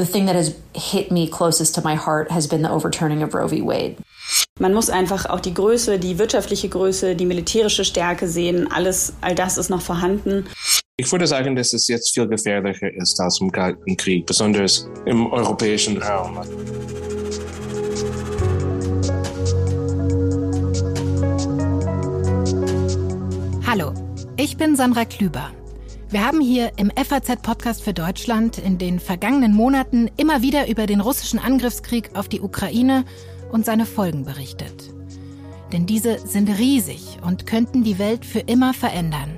The thing that has hit me closest to my heart has been the overturning of Roe v. Wade. Man muss einfach auch die Größe, die wirtschaftliche Größe, die militärische Stärke sehen. Alles, all das ist noch vorhanden. Ich würde sagen, dass es jetzt viel gefährlicher ist als im Kalten Krieg, besonders im europäischen Raum. Hallo, ich bin Sandra Klüber. Wir haben hier im FAZ-Podcast für Deutschland in den vergangenen Monaten immer wieder über den russischen Angriffskrieg auf die Ukraine und seine Folgen berichtet. Denn diese sind riesig und könnten die Welt für immer verändern.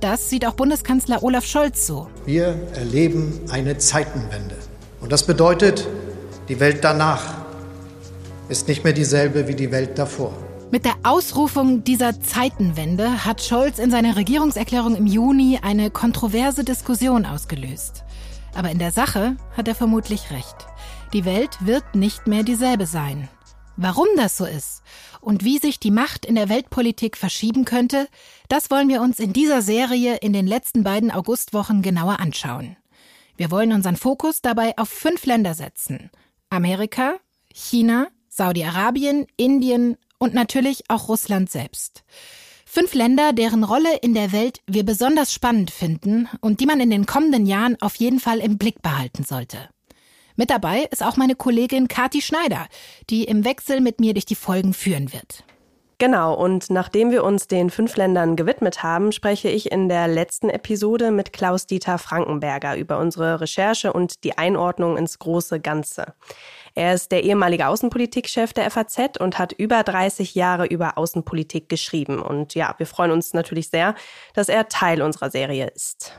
Das sieht auch Bundeskanzler Olaf Scholz so. Wir erleben eine Zeitenwende. Und das bedeutet, die Welt danach ist nicht mehr dieselbe wie die Welt davor. Mit der Ausrufung dieser Zeitenwende hat Scholz in seiner Regierungserklärung im Juni eine kontroverse Diskussion ausgelöst. Aber in der Sache hat er vermutlich recht. Die Welt wird nicht mehr dieselbe sein. Warum das so ist und wie sich die Macht in der Weltpolitik verschieben könnte, das wollen wir uns in dieser Serie in den letzten beiden Augustwochen genauer anschauen. Wir wollen unseren Fokus dabei auf fünf Länder setzen. Amerika, China, Saudi-Arabien, Indien, und natürlich auch Russland selbst. Fünf Länder, deren Rolle in der Welt wir besonders spannend finden und die man in den kommenden Jahren auf jeden Fall im Blick behalten sollte. Mit dabei ist auch meine Kollegin Kati Schneider, die im Wechsel mit mir durch die Folgen führen wird. Genau, und nachdem wir uns den fünf Ländern gewidmet haben, spreche ich in der letzten Episode mit Klaus-Dieter Frankenberger über unsere Recherche und die Einordnung ins große Ganze. Er ist der ehemalige Außenpolitikchef der FAZ und hat über 30 Jahre über Außenpolitik geschrieben. Und ja, wir freuen uns natürlich sehr, dass er Teil unserer Serie ist.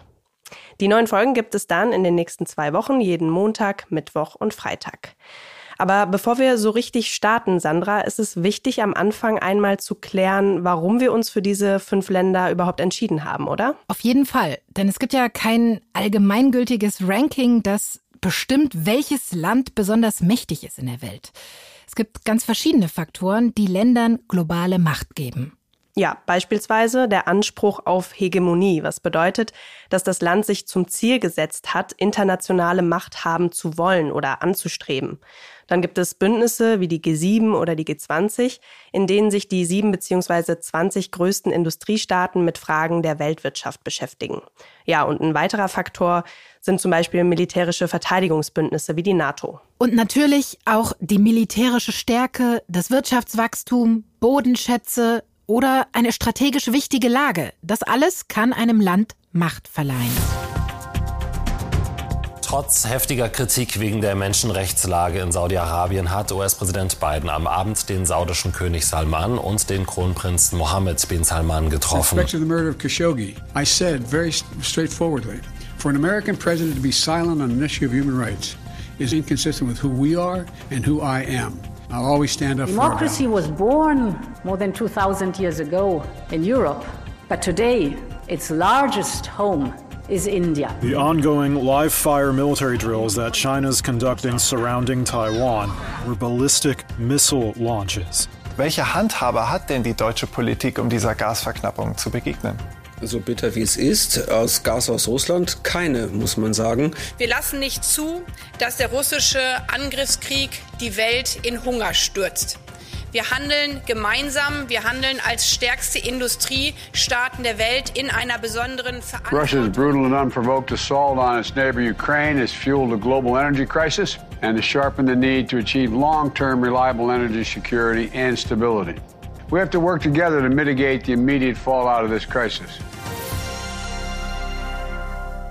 Die neuen Folgen gibt es dann in den nächsten zwei Wochen, jeden Montag, Mittwoch und Freitag. Aber bevor wir so richtig starten, Sandra, ist es wichtig, am Anfang einmal zu klären, warum wir uns für diese fünf Länder überhaupt entschieden haben, oder? Auf jeden Fall. Denn es gibt ja kein allgemeingültiges Ranking, das bestimmt, welches Land besonders mächtig ist in der Welt. Es gibt ganz verschiedene Faktoren, die Ländern globale Macht geben. Ja, beispielsweise der Anspruch auf Hegemonie, was bedeutet, dass das Land sich zum Ziel gesetzt hat, internationale Macht haben zu wollen oder anzustreben. Dann gibt es Bündnisse wie die G7 oder die G20, in denen sich die sieben bzw. 20 größten Industriestaaten mit Fragen der Weltwirtschaft beschäftigen. Ja, und ein weiterer Faktor sind zum Beispiel militärische Verteidigungsbündnisse wie die NATO. Und natürlich auch die militärische Stärke, das Wirtschaftswachstum, Bodenschätze oder eine strategisch wichtige Lage. Das alles kann einem Land Macht verleihen. Trotz heftiger Kritik wegen der Menschenrechtslage in Saudi-Arabien hat US-Präsident Biden am Abend den saudischen König Salman und den Kronprinzen Mohammed bin Salman getroffen. With respect to the murder of Khashoggi, I said very straightforwardly, for an American president to be silent on an issue of human rights is inconsistent with who we are and who I am. I'll always stand up Democracy for was born more than 2,000 years ago in Europe, but today its largest home is India. The ongoing live fire military drills that China's conducting surrounding Taiwan were ballistic missile launches. Welche Handhabe hat denn die deutsche Politik, um dieser Gasverknappung zu begegnen? So bitter wie es ist, aus Gas aus Russland keine, muss man sagen. Wir lassen nicht zu, dass der russische Angriffskrieg die Welt in Hunger stürzt. Wir handeln gemeinsam, wir handeln als stärkste Industriestaaten der Welt in einer besonderen Verantwortung. Russia's brutal and unprovoked assault on its neighbor Ukraine has fueled a global energy crisis and has sharpened the need to achieve long-term reliable energy security and stability. We have to work together to mitigate the immediate fallout of this crisis.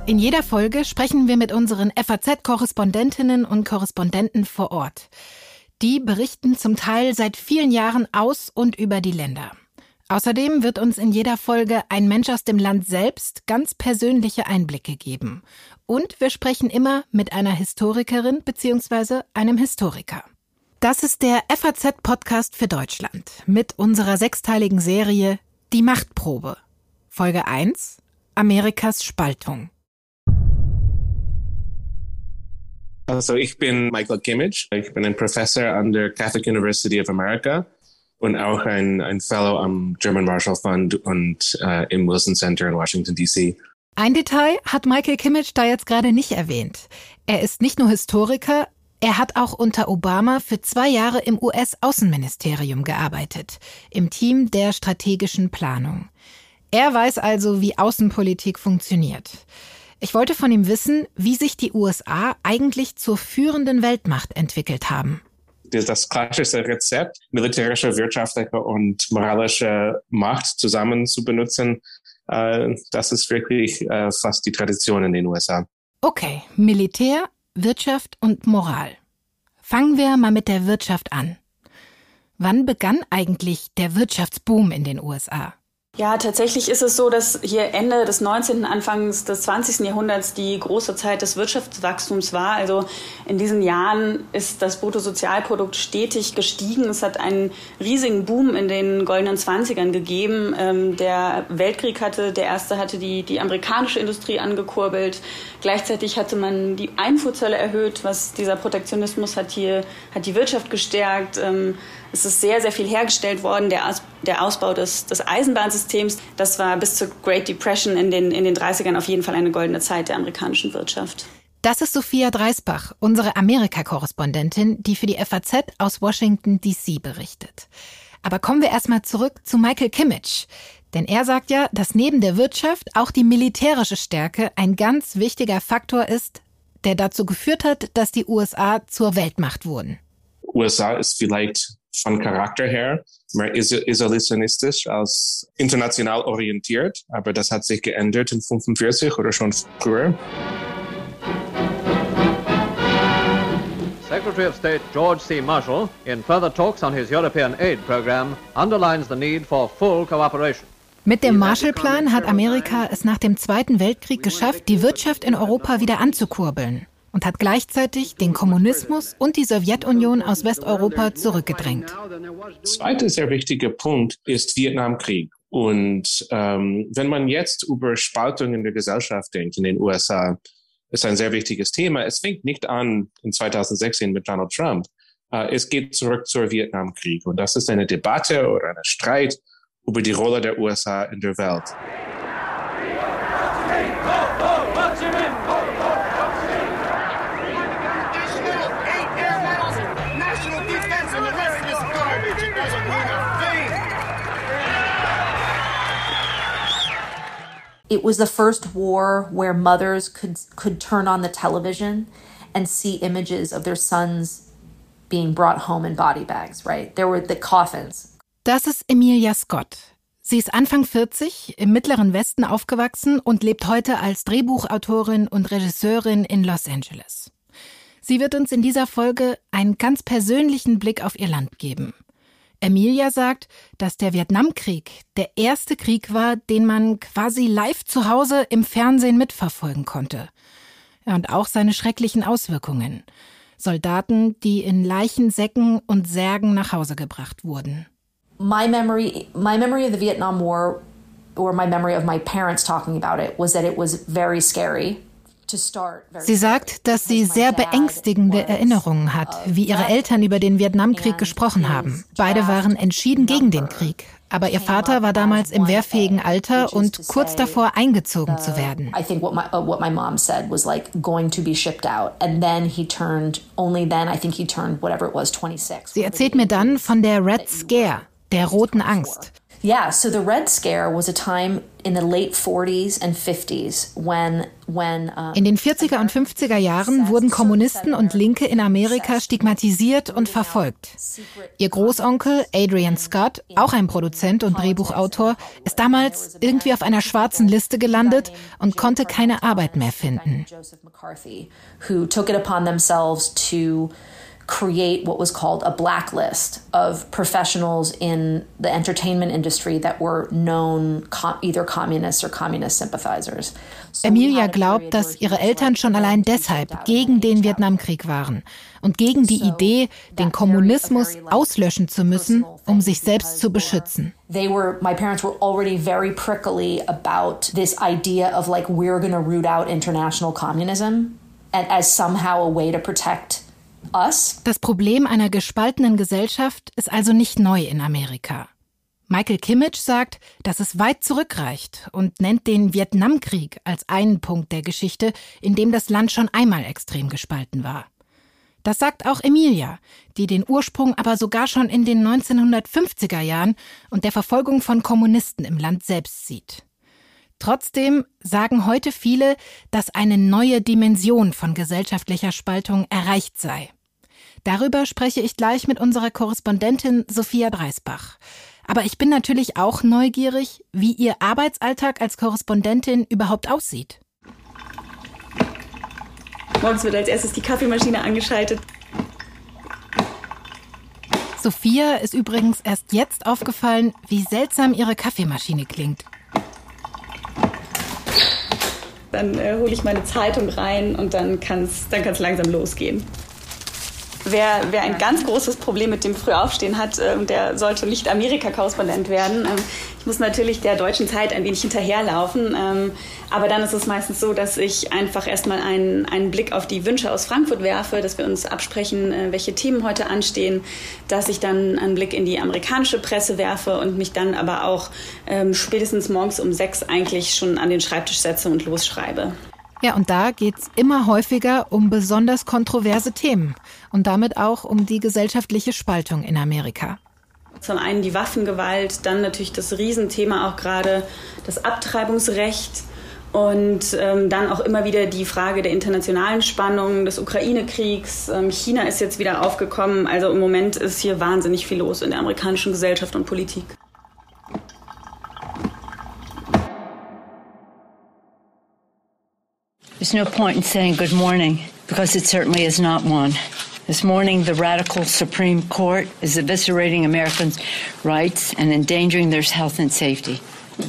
In jeder Folge sprechen wir mit unseren FAZ-Korrespondentinnen und Korrespondenten vor Ort. Die berichten zum Teil seit vielen Jahren aus und über die Länder. Außerdem wird uns in jeder Folge ein Mensch aus dem Land selbst ganz persönliche Einblicke geben. Und wir sprechen immer mit einer Historikerin bzw. einem Historiker. Das ist der FAZ-Podcast für Deutschland mit unserer sechsteiligen Serie Die Machtprobe. Folge 1 Amerikas Spaltung. Also ich bin Michael Kimmage. Ich bin ein Professor an der Catholic University of America und auch ein, ein Fellow am German Marshall Fund und äh, im Wilson Center in Washington, D.C. Ein Detail hat Michael Kimmich da jetzt gerade nicht erwähnt. Er ist nicht nur Historiker, er hat auch unter Obama für zwei Jahre im US-Außenministerium gearbeitet, im Team der strategischen Planung. Er weiß also, wie Außenpolitik funktioniert. Ich wollte von ihm wissen, wie sich die USA eigentlich zur führenden Weltmacht entwickelt haben. Das klassische Rezept, militärische, wirtschaftliche und moralische Macht zusammen zu benutzen, äh, das ist wirklich äh, fast die Tradition in den USA. Okay, Militär, Wirtschaft und Moral. Fangen wir mal mit der Wirtschaft an. Wann begann eigentlich der Wirtschaftsboom in den USA? Ja, tatsächlich ist es so, dass hier Ende des 19., Anfangs des 20. Jahrhunderts die große Zeit des Wirtschaftswachstums war. Also in diesen Jahren ist das Bruttosozialprodukt stetig gestiegen. Es hat einen riesigen Boom in den goldenen Zwanzigern gegeben. Ähm, der Weltkrieg hatte, der erste hatte die, die amerikanische Industrie angekurbelt. Gleichzeitig hatte man die Einfuhrzölle erhöht, was dieser Protektionismus hat hier, hat die Wirtschaft gestärkt. Ähm, es ist sehr, sehr viel hergestellt worden. Der, Aus, der Ausbau des, des Eisenbahnsystems, das war bis zur Great Depression in den, in den 30ern auf jeden Fall eine goldene Zeit der amerikanischen Wirtschaft. Das ist Sophia Dreisbach, unsere Amerika-Korrespondentin, die für die FAZ aus Washington, D.C. berichtet. Aber kommen wir erstmal zurück zu Michael Kimmich. Denn er sagt ja, dass neben der Wirtschaft auch die militärische Stärke ein ganz wichtiger Faktor ist, der dazu geführt hat, dass die USA zur Weltmacht wurden. USA ist vielleicht von Charakter her mehr isolationistisch als international orientiert, aber das hat sich geändert in 45 oder schon früher. Secretary of State George C. Marshall, in further talks on his European aid program, underlines the need for full cooperation. Mit dem Marshallplan hat Amerika es nach dem Zweiten Weltkrieg geschafft, die Wirtschaft in Europa wieder anzukurbeln und hat gleichzeitig den Kommunismus und die Sowjetunion aus Westeuropa zurückgedrängt. Zweiter sehr wichtiger Punkt ist Vietnamkrieg. Und ähm, wenn man jetzt über Spaltung in der Gesellschaft denkt in den USA, ist ein sehr wichtiges Thema. Es fängt nicht an in 2016 mit Donald Trump. Äh, es geht zurück zur Vietnamkrieg. Und das ist eine Debatte oder ein Streit über die Rolle der USA in der Welt. It was the first war where mothers could could turn on the television and see images of their sons being brought home in body bags, right? There were the coffins. Das ist Emilia Scott. Sie ist Anfang 40, im Mittleren Westen aufgewachsen und lebt heute als Drehbuchautorin und Regisseurin in Los Angeles. Sie wird uns in dieser Folge einen ganz persönlichen Blick auf ihr Land geben. Emilia sagt, dass der Vietnamkrieg der erste Krieg war, den man quasi live zu Hause im Fernsehen mitverfolgen konnte. und auch seine schrecklichen Auswirkungen. Soldaten, die in Leichensäcken und Särgen nach Hause gebracht wurden. My memory, my memory of the Vietnam War, or my memory of my parents talking about it, was that it was very scary. Sie sagt, dass sie sehr beängstigende Erinnerungen hat, wie ihre Eltern über den Vietnamkrieg gesprochen haben. Beide waren entschieden gegen den Krieg. Aber ihr Vater war damals im wehrfähigen Alter und kurz davor eingezogen zu werden. Sie erzählt mir dann von der Red Scare, der roten Angst. Yeah, so the Red Scare was a time in the late 40s and 50s when when In den 40er und 50er Jahren wurden Kommunisten und Linke in Amerika stigmatisiert und verfolgt. Ihr Großonkel Adrian Scott, auch ein Produzent und Drehbuchautor, ist damals irgendwie auf einer schwarzen Liste gelandet und konnte keine Arbeit mehr finden. Joseph McCarthy, who took it upon themselves to create what was called a blacklist of professionals in the entertainment industry that were known com either communists or communist sympathizers. Emilia glaubt, dass ihre Eltern schon allein deshalb gegen den Vietnamkrieg waren und gegen die Idee, den Kommunismus auslöschen zu müssen, um sich selbst zu beschützen. They were my parents were already very prickly about this idea of like we're going to root out international communism and as somehow a way to protect das Problem einer gespaltenen Gesellschaft ist also nicht neu in Amerika. Michael Kimmich sagt, dass es weit zurückreicht und nennt den Vietnamkrieg als einen Punkt der Geschichte, in dem das Land schon einmal extrem gespalten war. Das sagt auch Emilia, die den Ursprung aber sogar schon in den 1950er Jahren und der Verfolgung von Kommunisten im Land selbst sieht. Trotzdem sagen heute viele, dass eine neue Dimension von gesellschaftlicher Spaltung erreicht sei. Darüber spreche ich gleich mit unserer Korrespondentin Sophia Dreisbach. Aber ich bin natürlich auch neugierig, wie Ihr Arbeitsalltag als Korrespondentin überhaupt aussieht. Morgens wird als erstes die Kaffeemaschine angeschaltet. Sophia ist übrigens erst jetzt aufgefallen, wie seltsam ihre Kaffeemaschine klingt. Dann äh, hole ich meine Zeitung rein und dann kann es dann kann's langsam losgehen. Wer, wer ein ganz großes Problem mit dem Frühaufstehen hat, äh, der sollte nicht Amerika-Korrespondent werden. Ähm, ich muss natürlich der deutschen Zeit ein wenig hinterherlaufen. Ähm, aber dann ist es meistens so, dass ich einfach erstmal einen, einen Blick auf die Wünsche aus Frankfurt werfe, dass wir uns absprechen, äh, welche Themen heute anstehen, dass ich dann einen Blick in die amerikanische Presse werfe und mich dann aber auch ähm, spätestens morgens um sechs eigentlich schon an den Schreibtisch setze und losschreibe. Ja, und da geht's immer häufiger um besonders kontroverse Themen und damit auch um die gesellschaftliche Spaltung in Amerika. Zum einen die Waffengewalt, dann natürlich das Riesenthema auch gerade das Abtreibungsrecht und ähm, dann auch immer wieder die Frage der internationalen Spannung, des Ukraine-Kriegs. Ähm, China ist jetzt wieder aufgekommen. Also im Moment ist hier wahnsinnig viel los in der amerikanischen Gesellschaft und Politik. There's no point in saying good morning because it certainly is not one. This morning, the radical Supreme Court is eviscerating Americans' rights and endangering their health and safety.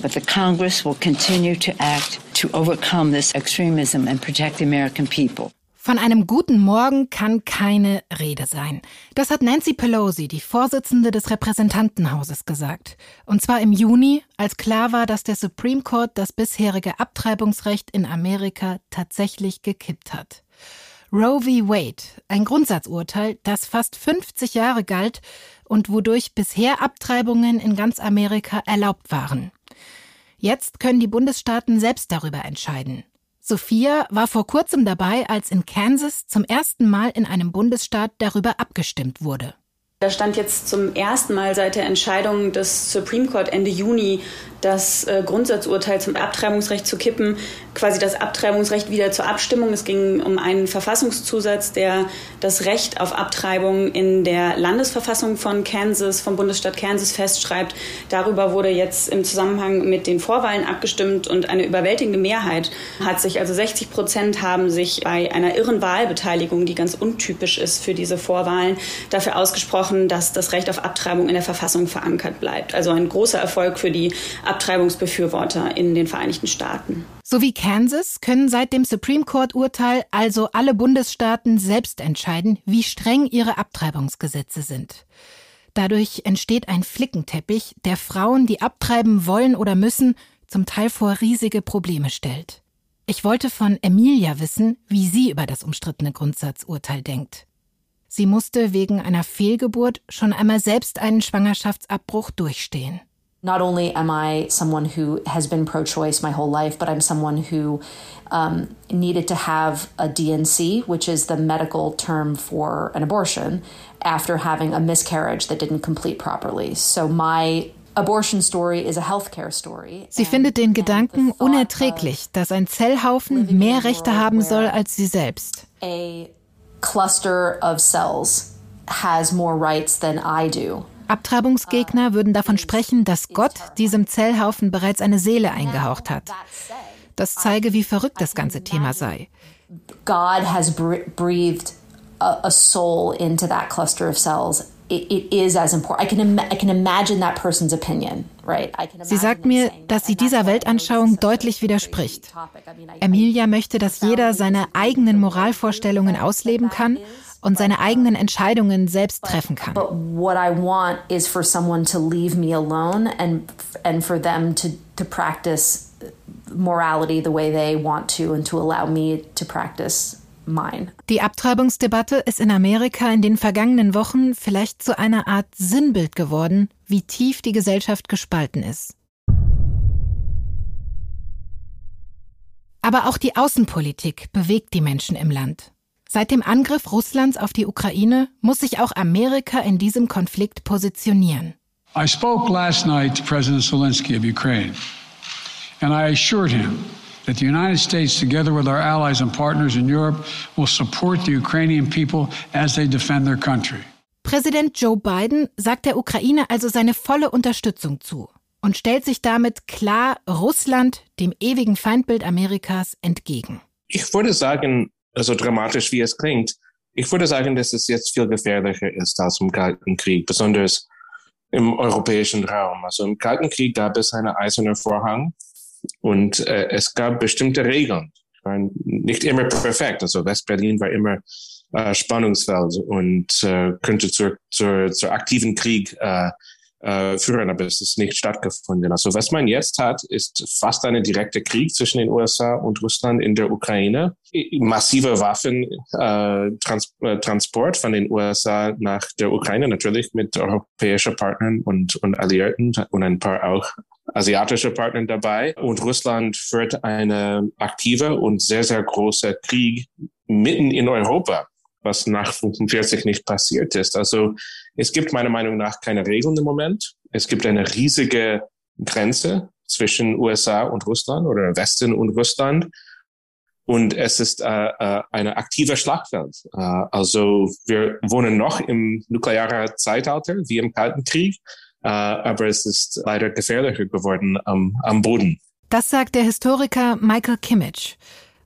But the Congress will continue to act to overcome this extremism and protect the American people. Von einem guten Morgen kann keine Rede sein. Das hat Nancy Pelosi, die Vorsitzende des Repräsentantenhauses, gesagt. Und zwar im Juni, als klar war, dass der Supreme Court das bisherige Abtreibungsrecht in Amerika tatsächlich gekippt hat. Roe v. Wade, ein Grundsatzurteil, das fast 50 Jahre galt und wodurch bisher Abtreibungen in ganz Amerika erlaubt waren. Jetzt können die Bundesstaaten selbst darüber entscheiden. Sophia war vor kurzem dabei, als in Kansas zum ersten Mal in einem Bundesstaat darüber abgestimmt wurde. Da stand jetzt zum ersten Mal seit der Entscheidung des Supreme Court Ende Juni, das äh, Grundsatzurteil zum Abtreibungsrecht zu kippen, quasi das Abtreibungsrecht wieder zur Abstimmung. Es ging um einen Verfassungszusatz, der das Recht auf Abtreibung in der Landesverfassung von Kansas, vom Bundesstaat Kansas festschreibt. Darüber wurde jetzt im Zusammenhang mit den Vorwahlen abgestimmt und eine überwältigende Mehrheit hat sich, also 60 Prozent haben sich bei einer irren Wahlbeteiligung, die ganz untypisch ist für diese Vorwahlen, dafür ausgesprochen, versprochen, dass das Recht auf Abtreibung in der Verfassung verankert bleibt. Also ein großer Erfolg für die Abtreibungsbefürworter in den Vereinigten Staaten. So wie Kansas können seit dem Supreme Court-Urteil also alle Bundesstaaten selbst entscheiden, wie streng ihre Abtreibungsgesetze sind. Dadurch entsteht ein Flickenteppich, der Frauen, die abtreiben wollen oder müssen, zum Teil vor riesige Probleme stellt. Ich wollte von Emilia wissen, wie sie über das umstrittene Grundsatzurteil denkt. Sie musste wegen einer Fehlgeburt schon einmal selbst einen Schwangerschaftsabbruch durchstehen. Not only am I someone who has been pro choice my whole life, but I'm someone who um, needed to have a DNC, which is the medical term for an abortion, after having a miscarriage that didn't complete properly. So my Abortion story is a healthcare story. Sie findet den Gedanken unerträglich, dass ein Zellhaufen mehr Rechte haben soll als sie selbst. Cluster of cells has more rights than I do. Abtreibungsgegner würden davon sprechen, dass Gott diesem Zellhaufen bereits eine Seele eingehaucht hat. Das zeige, wie verrückt das ganze Thema sei. God has breathed a, soul into that cluster of cells. It, is as important. I can, I can imagine that person's opinion? Sie sagt mir, dass sie dieser Weltanschauung deutlich widerspricht. Emilia möchte, dass jeder seine eigenen Moralvorstellungen ausleben kann und seine eigenen Entscheidungen selbst treffen kann. Morality the way they want to and to allow me to practice mine. Die Abtreibungsdebatte ist in Amerika in den vergangenen Wochen vielleicht zu einer Art Sinnbild geworden, wie tief die Gesellschaft gespalten ist. Aber auch die Außenpolitik bewegt die Menschen im Land. Seit dem Angriff Russlands auf die Ukraine muss sich auch Amerika in diesem Konflikt positionieren. I spoke last night to President Zelensky of Ukraine, and I assured him that the United States, together with our allies and partners in Europe, will support the Ukrainian people as they defend their country. Präsident Joe Biden sagt der Ukraine also seine volle Unterstützung zu und stellt sich damit klar Russland, dem ewigen Feindbild Amerikas, entgegen. Ich würde sagen, so dramatisch wie es klingt, ich würde sagen, dass es jetzt viel gefährlicher ist als im Kalten Krieg, besonders im europäischen Raum. Also im Kalten Krieg gab es einen eisernen Vorhang und äh, es gab bestimmte Regeln. Meine, nicht immer perfekt. Also Westberlin war immer äh, Spannungsfeld und äh, könnte zur, zur, zur aktiven Krieg äh, äh, führen, aber es ist nicht stattgefunden. Also was man jetzt hat, ist fast ein direkter Krieg zwischen den USA und Russland in der Ukraine. Massive Waffentransport äh, von den USA nach der Ukraine, natürlich mit europäischen Partnern und, und Alliierten und ein paar auch asiatische Partner dabei. Und Russland führt eine aktive und sehr, sehr große Krieg mitten in Europa was nach 45 nicht passiert ist. Also es gibt meiner Meinung nach keine Regeln im Moment. Es gibt eine riesige Grenze zwischen USA und Russland oder Westen und Russland. Und es ist äh, äh, eine aktive Schlachtfeld. Äh, also wir wohnen noch im nuklearen Zeitalter, wie im Kalten Krieg, aber es ist leider gefährlicher geworden am, am Boden. Das sagt der Historiker Michael Kimmich.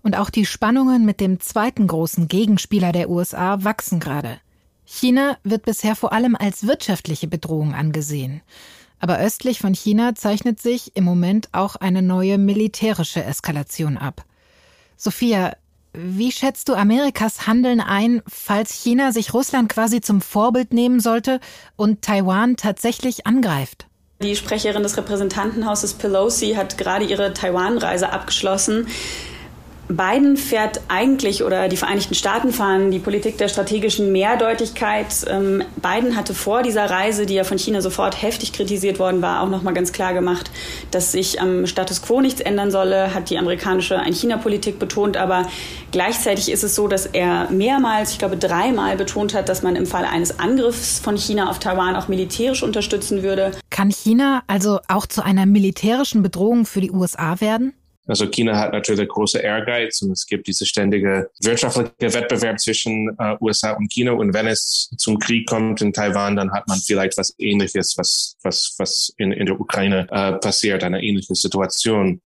Und auch die Spannungen mit dem zweiten großen Gegenspieler der USA wachsen gerade. China wird bisher vor allem als wirtschaftliche Bedrohung angesehen. Aber östlich von China zeichnet sich im Moment auch eine neue militärische Eskalation ab. Sophia, wie schätzt du Amerikas Handeln ein, falls China sich Russland quasi zum Vorbild nehmen sollte und Taiwan tatsächlich angreift? Die Sprecherin des Repräsentantenhauses Pelosi hat gerade ihre Taiwan-Reise abgeschlossen. Biden fährt eigentlich oder die Vereinigten Staaten fahren die Politik der strategischen Mehrdeutigkeit. Ähm, Biden hatte vor dieser Reise, die ja von China sofort heftig kritisiert worden war, auch noch mal ganz klar gemacht, dass sich am Status quo nichts ändern solle, hat die amerikanische Ein-China-Politik betont. Aber gleichzeitig ist es so, dass er mehrmals, ich glaube dreimal betont hat, dass man im Fall eines Angriffs von China auf Taiwan auch militärisch unterstützen würde. Kann China also auch zu einer militärischen Bedrohung für die USA werden? Also China hat natürlich große Ehrgeiz und es gibt diese ständige wirtschaftliche Wettbewerb zwischen äh, USA und China. Und wenn es zum Krieg kommt in Taiwan, dann hat man vielleicht was Ähnliches, was, was, was in, in der Ukraine äh, passiert, eine ähnliche Situation.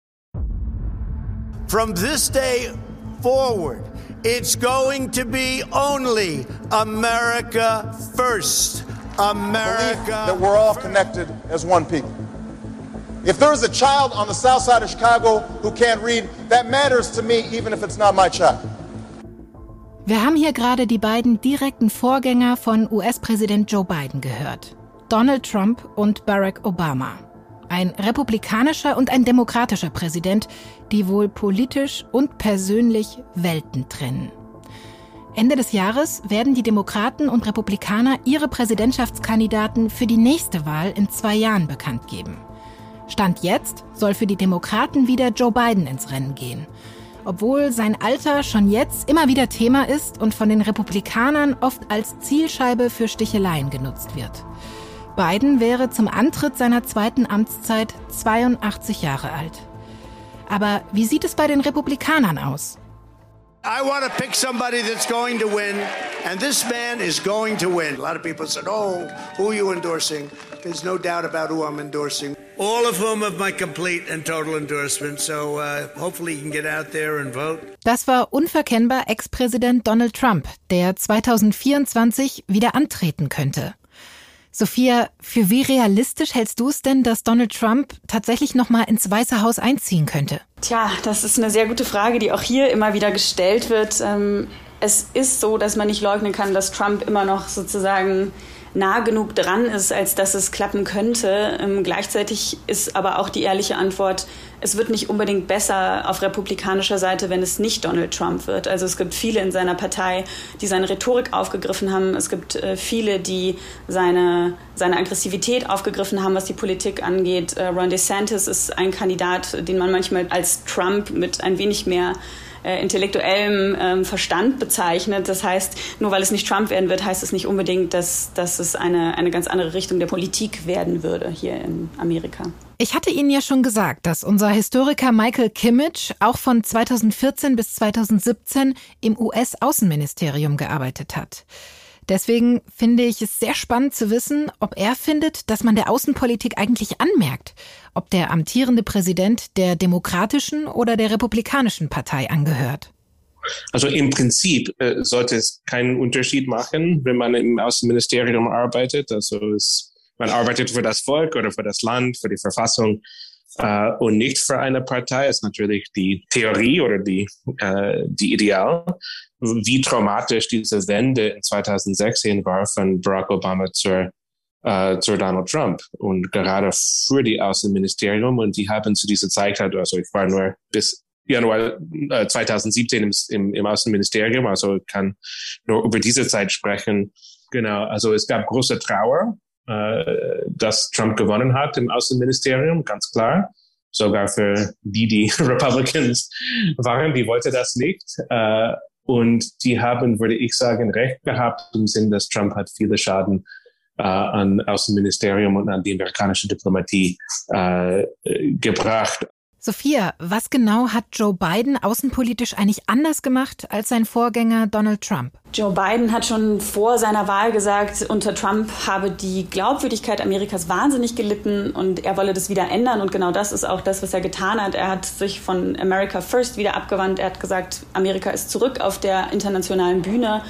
From this day forward, it's going to be only America first. America. That we're all connected as one people. If there is a child on the south side of Chicago who can't read, that matters to me, even if it's not my child. Wir haben hier gerade die beiden direkten Vorgänger von US-Präsident Joe Biden gehört. Donald Trump und Barack Obama. Ein republikanischer und ein demokratischer Präsident, die wohl politisch und persönlich Welten trennen. Ende des Jahres werden die Demokraten und Republikaner ihre Präsidentschaftskandidaten für die nächste Wahl in zwei Jahren bekannt geben. Stand jetzt soll für die Demokraten wieder Joe Biden ins Rennen gehen. Obwohl sein Alter schon jetzt immer wieder Thema ist und von den Republikanern oft als Zielscheibe für Sticheleien genutzt wird. Biden wäre zum Antritt seiner zweiten Amtszeit 82 Jahre alt. Aber wie sieht es bei den Republikanern aus? I want to pick somebody that's going to win, and this man is going to win. A lot of people said, Oh, who are you endorsing? There's no doubt about who I'm endorsing. All of whom have my complete and total endorsement, so uh, hopefully you can get out there and vote. Das war unverkennbar Ex-Präsident Donald Trump, der 2024 wieder antreten könnte. Sophia, für wie realistisch hältst du es denn, dass Donald Trump tatsächlich noch mal ins Weiße Haus einziehen könnte? Tja, das ist eine sehr gute Frage, die auch hier immer wieder gestellt wird. Ähm es ist so, dass man nicht leugnen kann, dass Trump immer noch sozusagen nah genug dran ist, als dass es klappen könnte. Ähm, gleichzeitig ist aber auch die ehrliche Antwort, es wird nicht unbedingt besser auf republikanischer Seite, wenn es nicht Donald Trump wird. Also es gibt viele in seiner Partei, die seine Rhetorik aufgegriffen haben. Es gibt äh, viele, die seine, seine Aggressivität aufgegriffen haben, was die Politik angeht. Äh, Ron DeSantis ist ein Kandidat, den man manchmal als Trump mit ein wenig mehr äh, intellektuellem ähm, Verstand bezeichnet. Das heißt, nur weil es nicht Trump werden wird, heißt es nicht unbedingt, dass, dass es eine, eine ganz andere Richtung der Politik werden würde hier in Amerika. Ich hatte Ihnen ja schon gesagt, dass unser Historiker Michael Kimmich auch von 2014 bis 2017 im US-Außenministerium gearbeitet hat. Deswegen finde ich es sehr spannend zu wissen, ob er findet, dass man der Außenpolitik eigentlich anmerkt, ob der amtierende Präsident der demokratischen oder der republikanischen Partei angehört. Also im Prinzip äh, sollte es keinen Unterschied machen, wenn man im Außenministerium arbeitet. Also es, man arbeitet für das Volk oder für das Land, für die Verfassung äh, und nicht für eine Partei. Das ist natürlich die Theorie oder die, äh, die Ideal wie traumatisch diese Wende in 2016 war von Barack Obama zur, äh, zur Donald Trump und gerade für die Außenministerium und die haben zu dieser Zeit, also ich war nur bis Januar äh, 2017 im, im, im Außenministerium, also kann nur über diese Zeit sprechen. Genau, also es gab große Trauer, äh, dass Trump gewonnen hat im Außenministerium, ganz klar sogar für die, die Republicans waren, die wollte das nicht. Äh, und die haben, würde ich sagen, recht gehabt im Sinn, dass Trump hat viele Schaden äh, an Außenministerium und an die amerikanische Diplomatie äh, gebracht. Sophia, was genau hat Joe Biden außenpolitisch eigentlich anders gemacht als sein Vorgänger Donald Trump? Joe Biden hat schon vor seiner Wahl gesagt, unter Trump habe die Glaubwürdigkeit Amerikas wahnsinnig gelitten und er wolle das wieder ändern. Und genau das ist auch das, was er getan hat. Er hat sich von America First wieder abgewandt. Er hat gesagt, Amerika ist zurück auf der internationalen Bühne,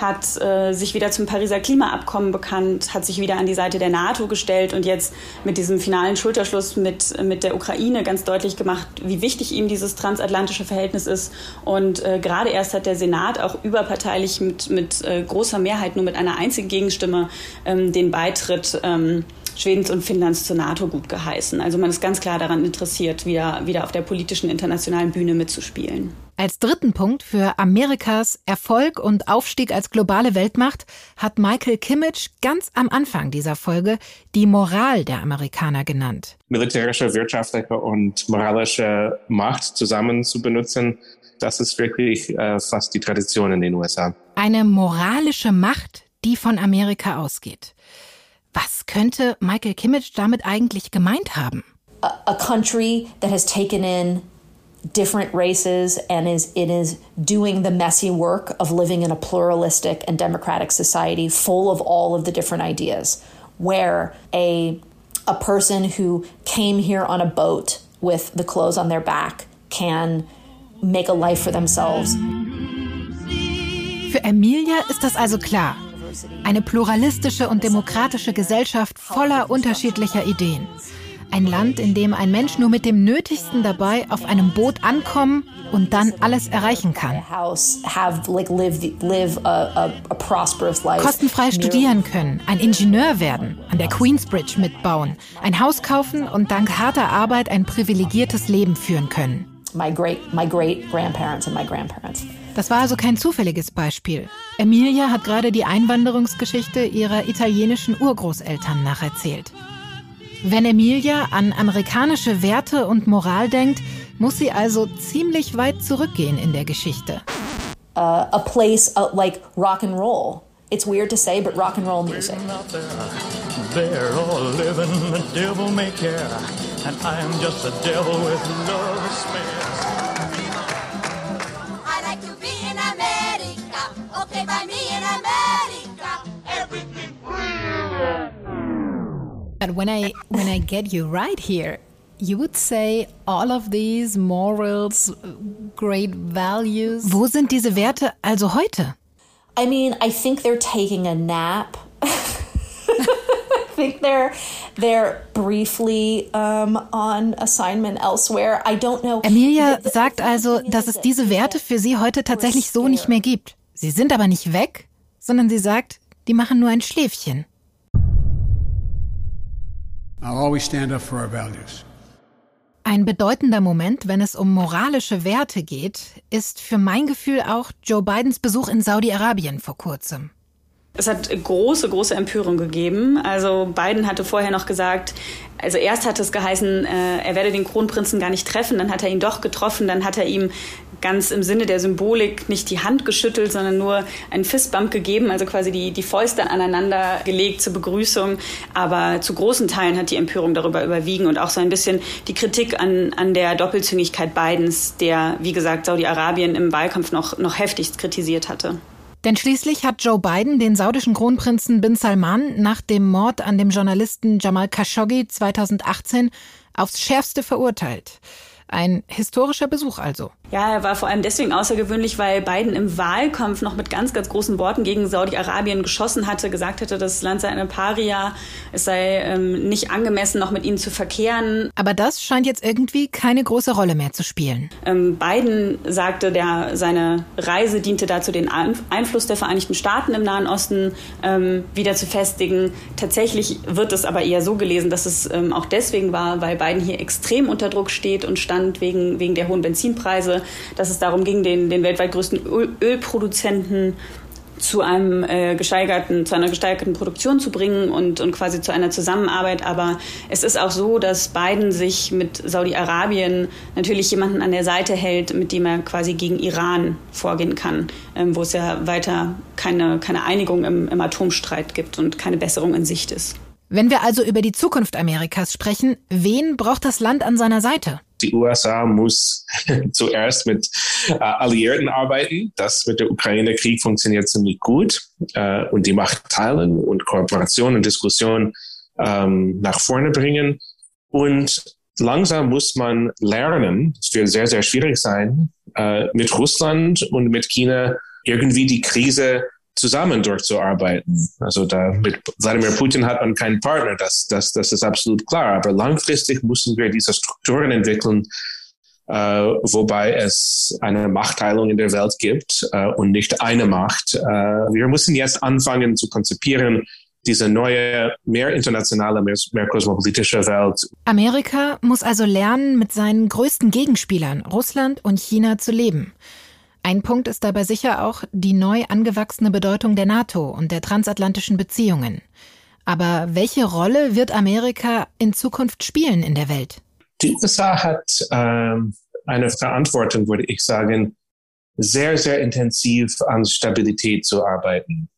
hat äh, sich wieder zum Pariser Klimaabkommen bekannt, hat sich wieder an die Seite der NATO gestellt und jetzt mit diesem finalen Schulterschluss mit, mit der Ukraine ganz deutlich gemacht, wie wichtig ihm dieses transatlantische Verhältnis ist. Und äh, gerade erst hat der Senat auch überparteilich mit mit, mit äh, großer Mehrheit, nur mit einer einzigen Gegenstimme, ähm, den Beitritt ähm, Schwedens und Finnlands zur NATO gut geheißen. Also man ist ganz klar daran interessiert, wieder, wieder auf der politischen internationalen Bühne mitzuspielen. Als dritten Punkt für Amerikas Erfolg und Aufstieg als globale Weltmacht hat Michael Kimmich ganz am Anfang dieser Folge die Moral der Amerikaner genannt. Militärische, wirtschaftliche und moralische Macht zusammen zu benutzen, das ist wirklich äh, fast die Tradition in den USA. Eine moralische Macht, die von Amerika ausgeht. Was könnte Michael Kimmich damit eigentlich gemeint haben? A, a country that has taken in different races and is it is doing the messy work of living in a pluralistic and democratic society full of all of the different ideas where a a person who came here on a boat with the clothes on their back can make a life for themselves. Für Emilia ist das also klar. Eine pluralistische und demokratische Gesellschaft voller unterschiedlicher Ideen. Ein Land, in dem ein Mensch nur mit dem Nötigsten dabei auf einem Boot ankommen und dann alles erreichen kann. Kostenfrei studieren können, ein Ingenieur werden, an der Queensbridge mitbauen, ein Haus kaufen und dank harter Arbeit ein privilegiertes Leben führen können my great my great grandparents and my grandparents. Das war also kein zufälliges Beispiel. Emilia hat gerade die Einwanderungsgeschichte ihrer italienischen Urgroßeltern nacherzählt. Wenn Emilia an amerikanische Werte und Moral denkt, muss sie also ziemlich weit zurückgehen in der Geschichte. Uh, a place uh, like rock and roll. It's weird to say, but rock and roll music. They're all living, the devil may care, and I am just a devil with love to But when I when I get you right here, you would say all of these morals, great values. Wo sind diese Werte also heute? I mean, I think they're taking a nap. I think they're they're briefly um, on assignment elsewhere. I don't know. Emilia sagt also, dass es diese Werte für sie heute tatsächlich so nicht mehr gibt. Sie sind aber nicht weg, sondern sie sagt, die machen nur ein Schläfchen. I'll always stand up for our values. Ein bedeutender Moment, wenn es um moralische Werte geht, ist für mein Gefühl auch Joe Bidens Besuch in Saudi-Arabien vor kurzem. Es hat große, große Empörung gegeben. Also Biden hatte vorher noch gesagt, also erst hat es geheißen, äh, er werde den Kronprinzen gar nicht treffen, dann hat er ihn doch getroffen, dann hat er ihm ganz im Sinne der Symbolik nicht die Hand geschüttelt, sondern nur einen Fistbump gegeben, also quasi die, die Fäuste aneinander gelegt zur Begrüßung. Aber zu großen Teilen hat die Empörung darüber überwiegen und auch so ein bisschen die Kritik an, an der Doppelzüngigkeit Bidens, der, wie gesagt, Saudi-Arabien im Wahlkampf noch, noch heftigst kritisiert hatte. Denn schließlich hat Joe Biden den saudischen Kronprinzen Bin Salman nach dem Mord an dem Journalisten Jamal Khashoggi 2018 aufs schärfste verurteilt. Ein historischer Besuch also. Ja, er war vor allem deswegen außergewöhnlich, weil Biden im Wahlkampf noch mit ganz, ganz großen Worten gegen Saudi-Arabien geschossen hatte, gesagt hatte, das Land sei eine Paria, es sei ähm, nicht angemessen, noch mit ihnen zu verkehren. Aber das scheint jetzt irgendwie keine große Rolle mehr zu spielen. Ähm, Biden sagte, der, seine Reise diente dazu, den Einfluss der Vereinigten Staaten im Nahen Osten ähm, wieder zu festigen. Tatsächlich wird es aber eher so gelesen, dass es ähm, auch deswegen war, weil Biden hier extrem unter Druck steht und stand wegen, wegen der hohen Benzinpreise, dass es darum ging, den, den weltweit größten Öl, Ölproduzenten zu einem äh, gesteigerten, zu einer gesteigerten Produktion zu bringen und, und quasi zu einer Zusammenarbeit. Aber es ist auch so, dass Biden sich mit Saudi-Arabien natürlich jemanden an der Seite hält, mit dem er quasi gegen Iran vorgehen kann, ähm, wo es ja weiter keine, keine Einigung im, im Atomstreit gibt und keine Besserung in Sicht ist. Wenn wir also über die Zukunft Amerikas sprechen, wen braucht das Land an seiner Seite? Die USA muss zuerst mit äh, Alliierten arbeiten. Das mit der Ukraine-Krieg funktioniert ziemlich gut. Äh, und die Macht teilen und Kooperation und Diskussion ähm, nach vorne bringen. Und langsam muss man lernen, es wird sehr, sehr schwierig sein, äh, mit Russland und mit China irgendwie die Krise zusammen durchzuarbeiten. Also da mit Wladimir Putin hat man keinen Partner, das, das, das ist absolut klar. Aber langfristig müssen wir diese Strukturen entwickeln, äh, wobei es eine Machtteilung in der Welt gibt äh, und nicht eine Macht. Äh, wir müssen jetzt anfangen zu konzipieren, diese neue, mehr internationale, mehr, mehr kosmopolitische Welt. Amerika muss also lernen, mit seinen größten Gegenspielern, Russland und China, zu leben. Ein Punkt ist dabei sicher auch die neu angewachsene Bedeutung der NATO und der transatlantischen Beziehungen. Aber welche Rolle wird Amerika in Zukunft spielen in der Welt? Die USA hat ähm, eine Verantwortung, würde ich sagen, sehr, sehr intensiv an Stabilität zu arbeiten.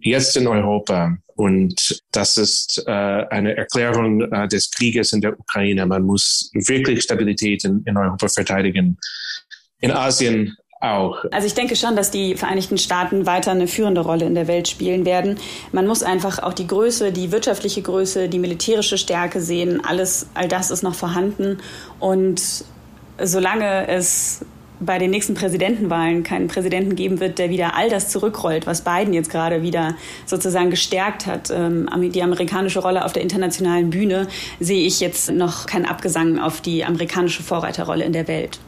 Jetzt in Europa. Und das ist äh, eine Erklärung äh, des Krieges in der Ukraine. Man muss wirklich Stabilität in, in Europa verteidigen. In Asien auch. Also ich denke schon, dass die Vereinigten Staaten weiter eine führende Rolle in der Welt spielen werden. Man muss einfach auch die Größe, die wirtschaftliche Größe, die militärische Stärke sehen. Alles, all das ist noch vorhanden. Und solange es bei den nächsten Präsidentenwahlen keinen Präsidenten geben wird, der wieder all das zurückrollt, was Biden jetzt gerade wieder sozusagen gestärkt hat, ähm, die amerikanische Rolle auf der internationalen Bühne, sehe ich jetzt noch keinen Abgesang auf die amerikanische Vorreiterrolle in der Welt.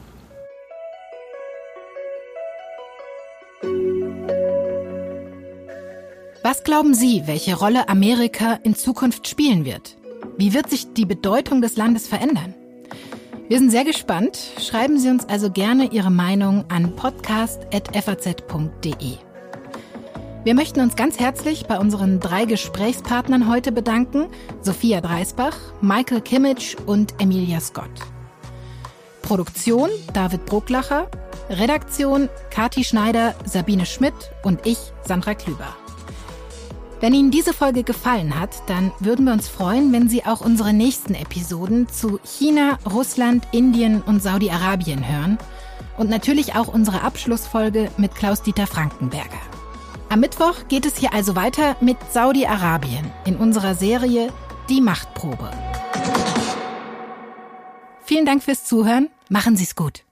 Was glauben Sie, welche Rolle Amerika in Zukunft spielen wird? Wie wird sich die Bedeutung des Landes verändern? Wir sind sehr gespannt. Schreiben Sie uns also gerne Ihre Meinung an podcast.faz.de. Wir möchten uns ganz herzlich bei unseren drei Gesprächspartnern heute bedanken: Sophia Dreisbach, Michael Kimmich und Emilia Scott. Produktion David Brucklacher, Redaktion Kati Schneider, Sabine Schmidt und ich, Sandra Klüber. Wenn Ihnen diese Folge gefallen hat, dann würden wir uns freuen, wenn Sie auch unsere nächsten Episoden zu China, Russland, Indien und Saudi-Arabien hören und natürlich auch unsere Abschlussfolge mit Klaus-Dieter Frankenberger. Am Mittwoch geht es hier also weiter mit Saudi-Arabien in unserer Serie Die Machtprobe. Vielen Dank fürs Zuhören. Machen Sie es gut.